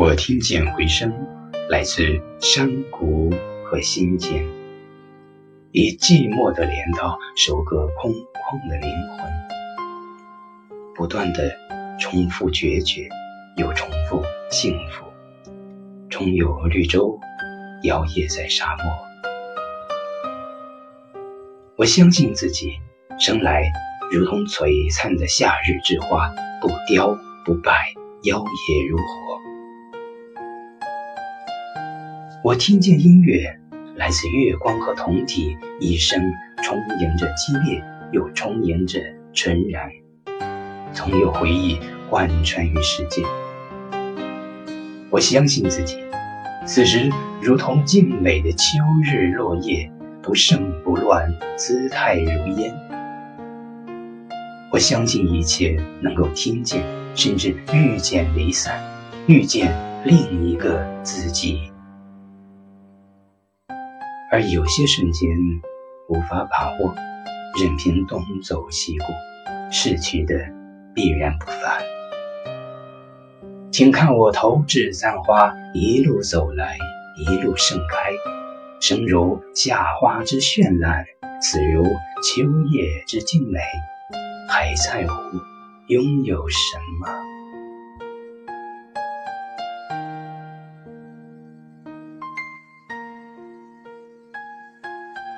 我听见回声，来自山谷和心间，以寂寞的镰刀收割空旷的灵魂，不断的重复决绝，又重复幸福，终有绿洲摇曳在沙漠。我相信自己生来如同璀璨的夏日之花，不凋不败，妖冶如火。我听见音乐来自月光和铜体，一生充盈着激烈，又充盈着纯然，总有回忆贯穿于世界。我相信自己，此时如同静美的秋日落叶，不盛不乱，姿态如烟。我相信一切能够听见，甚至遇见离散，遇见另一个自己。而有些瞬间无法把握，任凭东走西过，逝去的必然不返。请看我投掷簪花，一路走来，一路盛开，生如夏花之绚烂，死如秋叶之静美，还在乎拥有什么？